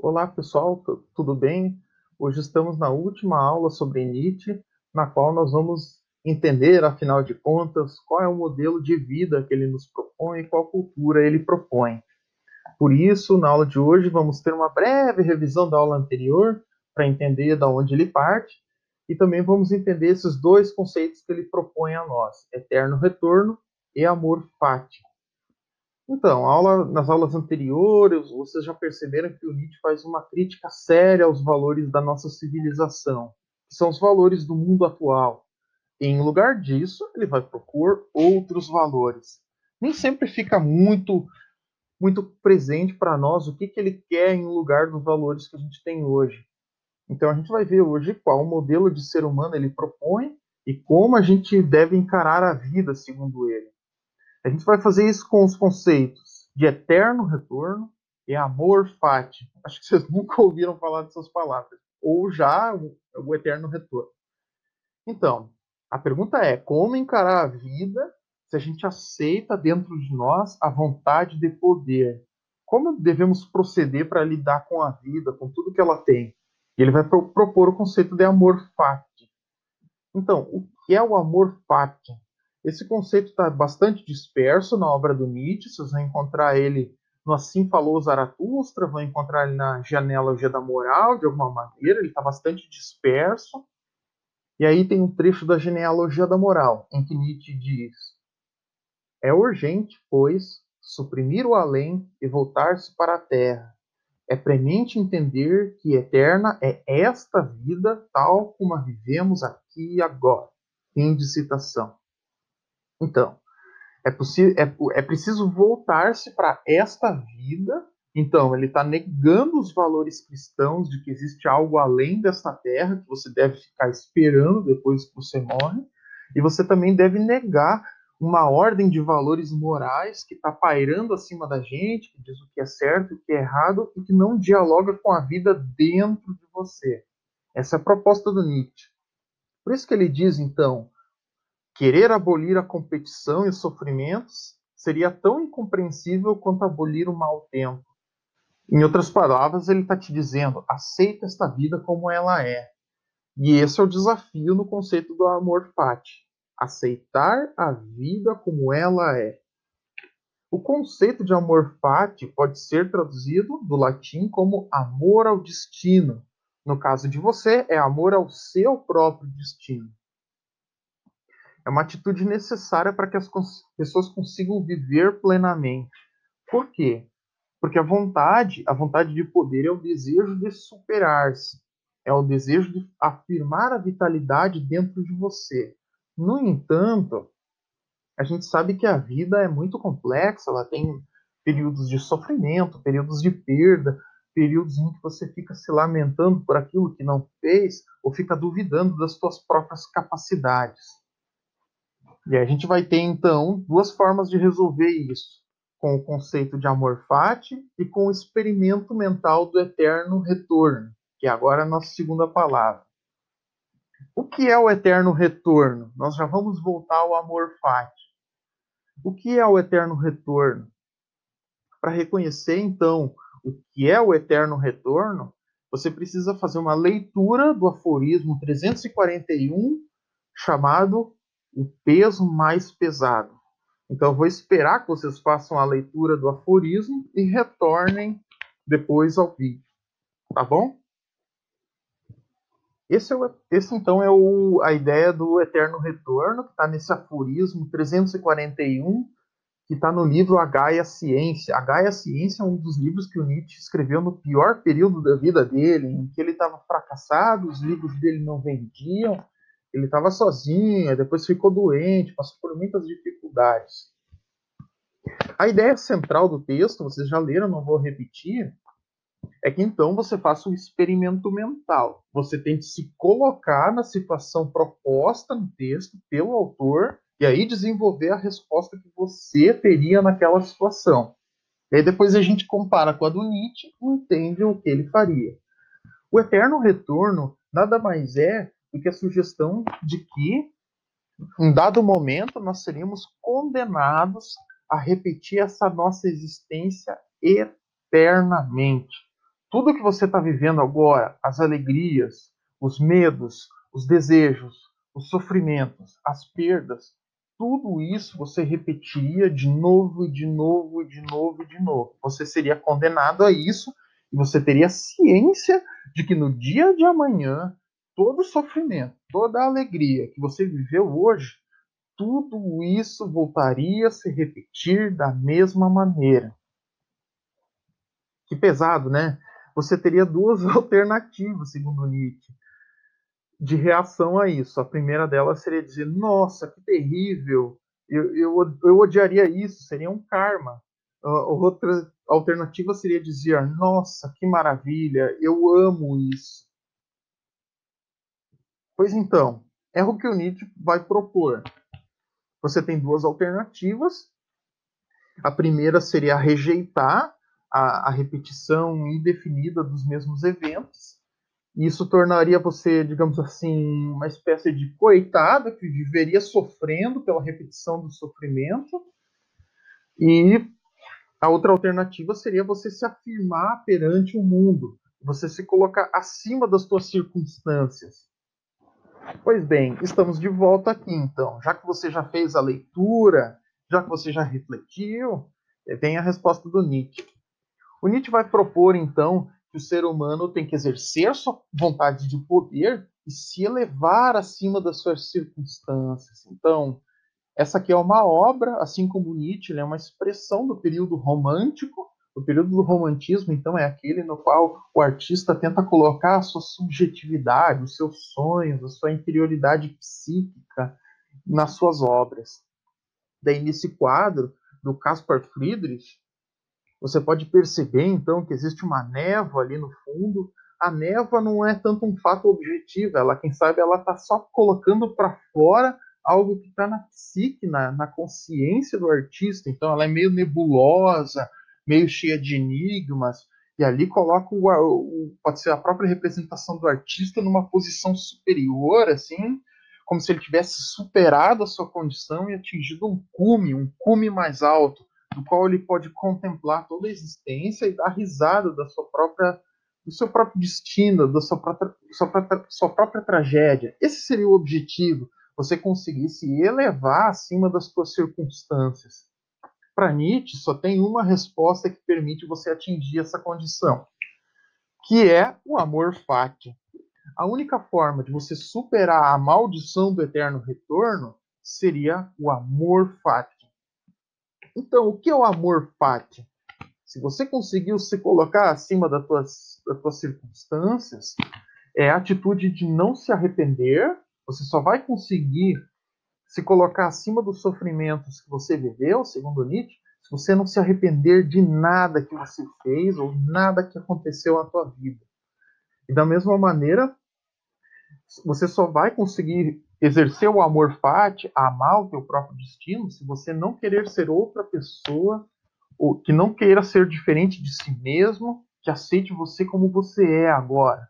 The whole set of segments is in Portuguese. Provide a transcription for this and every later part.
Olá pessoal, tudo bem? Hoje estamos na última aula sobre Nietzsche, na qual nós vamos entender, afinal de contas, qual é o modelo de vida que ele nos propõe e qual cultura ele propõe. Por isso, na aula de hoje, vamos ter uma breve revisão da aula anterior para entender de onde ele parte e também vamos entender esses dois conceitos que ele propõe a nós: eterno retorno e amor fati. Então, aula, nas aulas anteriores, vocês já perceberam que o Nietzsche faz uma crítica séria aos valores da nossa civilização, que são os valores do mundo atual. Em lugar disso, ele vai propor outros valores. Nem sempre fica muito muito presente para nós o que, que ele quer em lugar dos valores que a gente tem hoje. Então a gente vai ver hoje qual modelo de ser humano ele propõe e como a gente deve encarar a vida segundo ele. A gente vai fazer isso com os conceitos de eterno retorno e amor fati. Acho que vocês nunca ouviram falar dessas palavras. Ou já o, eterno retorno. Então, a pergunta é: como encarar a vida se a gente aceita dentro de nós a vontade de poder? Como devemos proceder para lidar com a vida, com tudo que ela tem? E ele vai pro propor o conceito de amor fati. Então, o que é o amor fati? Esse conceito está bastante disperso na obra do Nietzsche, vocês vão encontrar ele no Assim Falou Zaratustra, vão encontrar ele na Genealogia da Moral, de alguma maneira, ele está bastante disperso. E aí tem um trecho da Genealogia da Moral, em que Nietzsche diz: É urgente, pois, suprimir o além e voltar-se para a terra. É premente entender que eterna é esta vida tal como a vivemos aqui e agora. Fim de citação. Então, é, é, é preciso voltar-se para esta vida. Então, ele está negando os valores cristãos de que existe algo além desta terra que você deve ficar esperando depois que você morre. E você também deve negar uma ordem de valores morais que está pairando acima da gente, que diz o que é certo o que é errado e que não dialoga com a vida dentro de você. Essa é a proposta do Nietzsche. Por isso que ele diz, então, Querer abolir a competição e os sofrimentos seria tão incompreensível quanto abolir o mau tempo. Em outras palavras, ele está te dizendo: aceita esta vida como ela é. E esse é o desafio no conceito do amor fati. Aceitar a vida como ela é. O conceito de amor fati pode ser traduzido do latim como amor ao destino. No caso de você, é amor ao seu próprio destino. É uma atitude necessária para que as pessoas consigam viver plenamente. Por quê? Porque a vontade, a vontade de poder é o desejo de superar-se, é o desejo de afirmar a vitalidade dentro de você. No entanto, a gente sabe que a vida é muito complexa, ela tem períodos de sofrimento, períodos de perda, períodos em que você fica se lamentando por aquilo que não fez ou fica duvidando das suas próprias capacidades. E a gente vai ter então duas formas de resolver isso, com o conceito de amor fati e com o experimento mental do eterno retorno, que agora é a nossa segunda palavra. O que é o eterno retorno? Nós já vamos voltar ao amor fati. O que é o eterno retorno? Para reconhecer então o que é o eterno retorno, você precisa fazer uma leitura do aforismo 341 chamado o peso mais pesado. Então, eu vou esperar que vocês façam a leitura do aforismo e retornem depois ao vídeo. Tá bom? Esse, é o, esse então, é o, a ideia do eterno retorno, que está nesse aforismo 341, que está no livro A Gaia Ciência. A Gaia Ciência é um dos livros que o Nietzsche escreveu no pior período da vida dele, em que ele estava fracassado, os livros dele não vendiam, ele estava sozinho, depois ficou doente, passou por muitas dificuldades. A ideia central do texto, vocês já leram, não vou repetir, é que então você faça um experimento mental. Você tente se colocar na situação proposta no texto pelo autor e aí desenvolver a resposta que você teria naquela situação. E aí depois a gente compara com a do Nietzsche e entende o que ele faria. O eterno retorno nada mais é do que a sugestão de que, em dado momento, nós seríamos condenados a repetir essa nossa existência eternamente. tudo que você está vivendo agora, as alegrias, os medos, os desejos, os sofrimentos, as perdas, tudo isso você repetiria de novo e de novo e de novo e de novo. Você seria condenado a isso e você teria ciência de que no dia de amanhã, todo o sofrimento, toda a alegria que você viveu hoje, tudo isso voltaria a se repetir da mesma maneira. Que pesado, né? Você teria duas alternativas, segundo Nietzsche de reação a isso. A primeira delas seria dizer: Nossa, que terrível, eu, eu, eu odiaria isso, seria um karma. Uh, outra alternativa seria dizer: Nossa, que maravilha, eu amo isso. Pois então, é o que o Nietzsche vai propor. Você tem duas alternativas. A primeira seria rejeitar a, a repetição indefinida dos mesmos eventos isso tornaria você, digamos assim, uma espécie de coitado que viveria sofrendo pela repetição do sofrimento. E a outra alternativa seria você se afirmar perante o mundo, você se colocar acima das suas circunstâncias. Pois bem, estamos de volta aqui então. Já que você já fez a leitura, já que você já refletiu, vem a resposta do Nietzsche. O Nietzsche vai propor então que o ser humano tem que exercer sua vontade de poder e se elevar acima das suas circunstâncias. Então, essa aqui é uma obra, assim como Nietzsche, é uma expressão do período romântico. O período do romantismo, então, é aquele no qual o artista tenta colocar a sua subjetividade, os seus sonhos, a sua interioridade psíquica nas suas obras. Daí, nesse quadro do Caspar Friedrich, você pode perceber então que existe uma névoa ali no fundo. A névoa não é tanto um fato objetivo, ela, quem sabe, ela está só colocando para fora algo que está na psique, na, na consciência do artista. Então, ela é meio nebulosa, meio cheia de enigmas, e ali coloca o, o, pode ser a própria representação do artista numa posição superior, assim, como se ele tivesse superado a sua condição e atingido um cume, um cume mais alto do qual ele pode contemplar toda a existência e dar risada da sua própria do seu próprio destino, da sua própria, sua própria, sua própria tragédia. Esse seria o objetivo, você conseguir se elevar acima das suas circunstâncias. Para Nietzsche, só tem uma resposta que permite você atingir essa condição, que é o amor fati. A única forma de você superar a maldição do eterno retorno seria o amor fati. Então, o que é o amor fati? Se você conseguiu se colocar acima das tuas, das tuas circunstâncias, é a atitude de não se arrepender. Você só vai conseguir se colocar acima dos sofrimentos que você viveu, segundo Nietzsche, se você não se arrepender de nada que você fez ou nada que aconteceu na tua vida. E da mesma maneira, você só vai conseguir exercer o amor fati, amar o teu próprio destino, se você não querer ser outra pessoa, ou que não queira ser diferente de si mesmo, que aceite você como você é agora.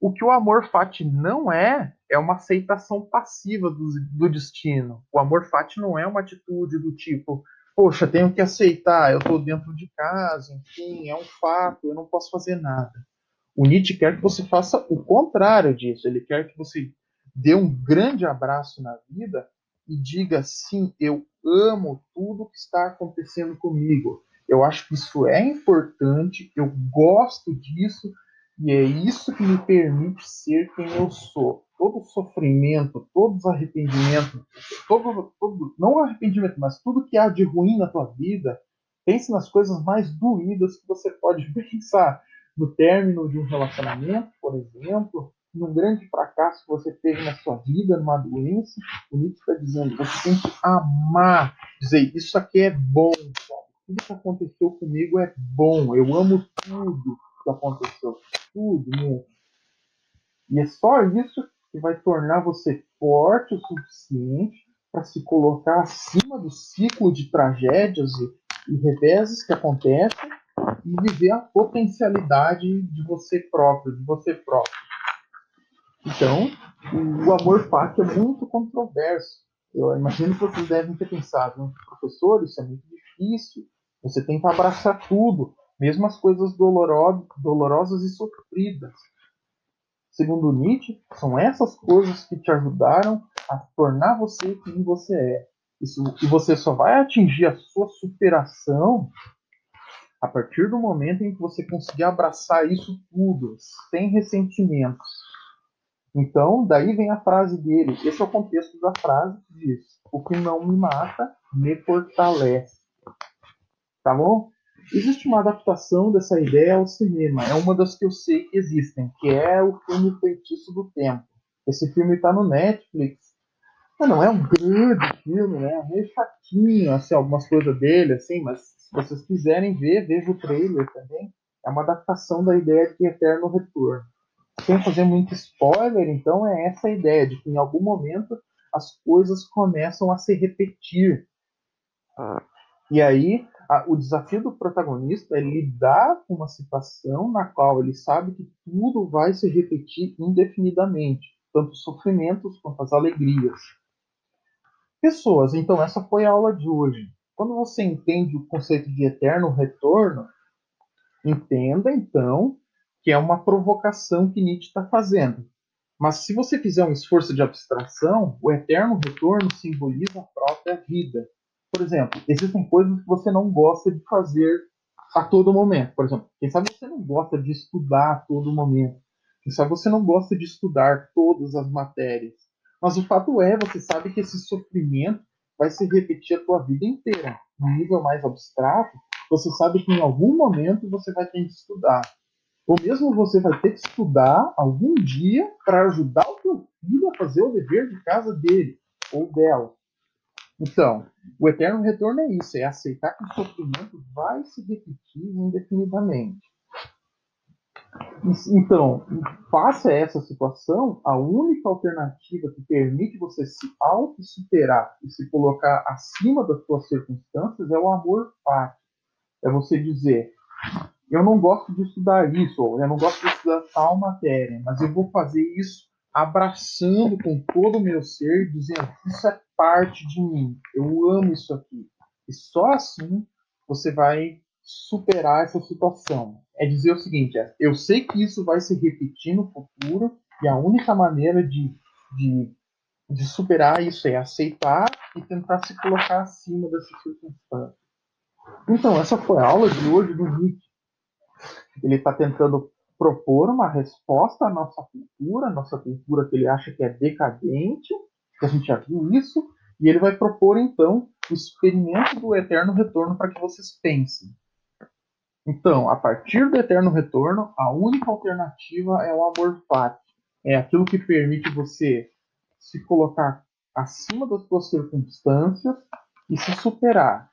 O que o amor fati não é, é uma aceitação passiva do, do destino. O amor fati não é uma atitude do tipo, poxa, tenho que aceitar, eu estou dentro de casa, enfim, é um fato, eu não posso fazer nada. O Nietzsche quer que você faça o contrário disso. Ele quer que você dê um grande abraço na vida e diga sim, eu amo tudo que está acontecendo comigo. Eu acho que isso é importante, eu gosto disso e é isso que me permite ser quem eu sou. Todo sofrimento, todos os arrependimentos, todo, todo, não arrependimento, mas tudo que há de ruim na tua vida, pense nas coisas mais doídas que você pode pensar. No término de um relacionamento, por exemplo, num grande fracasso que você teve na sua vida, numa doença, o Nietzsche está dizendo, você tem que amar, dizer, isso aqui é bom, sabe? tudo que aconteceu comigo é bom, eu amo tudo que aconteceu, tudo mesmo. E é só isso que vai tornar você forte o suficiente para se colocar acima do ciclo de tragédias e, e reveses que acontecem e viver a potencialidade de você próprio, de você próprio. Então, o amor fati é muito controverso. Eu imagino que vocês devem ter pensado, professor, isso é muito difícil, você tem que abraçar tudo. mesmo as coisas dolorosas e sofridas. Segundo Nietzsche, são essas coisas que te ajudaram a tornar você quem você é. Isso, e você só vai atingir a sua superação a partir do momento em que você conseguir abraçar isso tudo, sem ressentimentos. Então, daí vem a frase dele. Esse é o contexto da frase que diz: O que não me mata me fortalece. Tá bom? Existe uma adaptação dessa ideia ao cinema. É uma das que eu sei que existem, que é o filme Feitiço do Tempo. Esse filme está no Netflix. Não é um grande filme, né? É meio chatinho, assim, algumas coisas dele, assim, mas se vocês quiserem ver, veja o trailer também. É uma adaptação da ideia de eterno retorno. Sem fazer muito spoiler, então é essa ideia de que em algum momento as coisas começam a se repetir. E aí a, o desafio do protagonista é lidar com uma situação na qual ele sabe que tudo vai se repetir indefinidamente, tanto os sofrimentos quanto as alegrias. Pessoas, então essa foi a aula de hoje. Quando você entende o conceito de eterno retorno, entenda então que é uma provocação que Nietzsche está fazendo. Mas se você fizer um esforço de abstração, o eterno retorno simboliza a própria vida. Por exemplo, existem coisas que você não gosta de fazer a todo momento. Por exemplo, quem sabe você não gosta de estudar a todo momento. Quem sabe você não gosta de estudar todas as matérias. Mas o fato é, você sabe que esse sofrimento vai se repetir a tua vida inteira. No nível mais abstrato, você sabe que em algum momento você vai ter que estudar. Ou mesmo você vai ter que estudar algum dia para ajudar o teu filho a fazer o dever de casa dele ou dela. Então, o eterno retorno é isso, é aceitar que o sofrimento vai se repetir indefinidamente. Então, face a essa situação, a única alternativa que permite você se auto-superar e se colocar acima das suas circunstâncias é o amor pátrio. É você dizer, eu não gosto de estudar isso, ou eu não gosto de estudar tal matéria, mas eu vou fazer isso abraçando com todo o meu ser, dizendo: Isso é parte de mim, eu amo isso aqui. E só assim você vai superar essa situação. É dizer o seguinte: é, eu sei que isso vai se repetir no futuro, e a única maneira de, de, de superar isso é aceitar e tentar se colocar acima dessa circunstância. Então, essa foi a aula de hoje do Nietzsche. Ele está tentando propor uma resposta à nossa cultura, nossa cultura que ele acha que é decadente, que a gente já viu isso, e ele vai propor então o experimento do eterno retorno para que vocês pensem. Então, a partir do eterno retorno, a única alternativa é o amor fati. É aquilo que permite você se colocar acima das suas circunstâncias e se superar.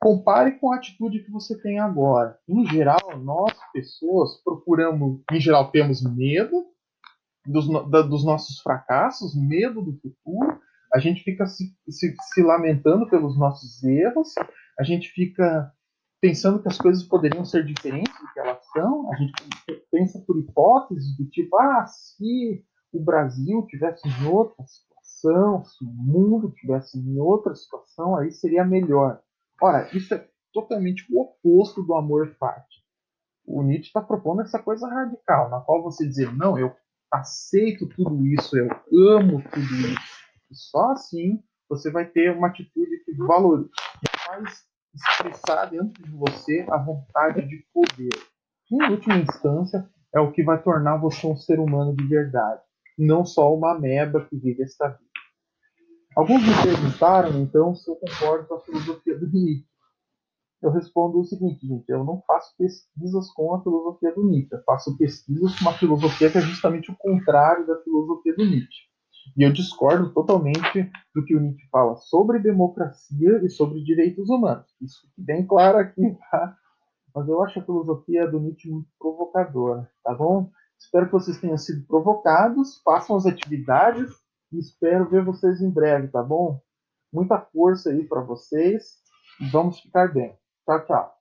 Compare com a atitude que você tem agora. Em geral, nós, pessoas, procuramos, em geral, temos medo dos, da, dos nossos fracassos, medo do futuro, a gente fica se, se, se, lamentando pelos nossos erros, a gente fica pensando que as coisas poderiam ser diferentes do que elas são, a gente pensa por hipóteses do tipo, ah, se o Brasil tivesse em outra situação, se o mundo tivesse em outra situação, aí seria melhor. Ora, isso é totalmente o oposto do amor fati. O Nietzsche está propondo essa coisa radical, na qual você dizer, não, eu aceito tudo isso, eu amo tudo isso. Só assim você vai ter uma atitude que valoriza, faz expressar dentro de você a vontade de poder. Em última instância, é o que vai tornar você um ser humano de verdade, não só uma meba que vive esta vida. Alguns me perguntaram, então, se eu concordo com a filosofia do Nietzsche. Eu respondo o seguinte, gente, eu não faço pesquisas com a filosofia do Nietzsche, eu faço pesquisas com uma filosofia que é justamente o contrário da filosofia do Nietzsche. E eu discordo totalmente do que o Nietzsche fala sobre democracia e sobre direitos humanos. Isso fique bem claro aqui, tá? Mas eu acho a filosofia do Nietzsche muito provocadora, tá bom? Espero que vocês tenham sido provocados, façam as atividades e espero ver vocês em breve, tá bom? Muita força aí para vocês vamos ficar bem. Tchau, tchau.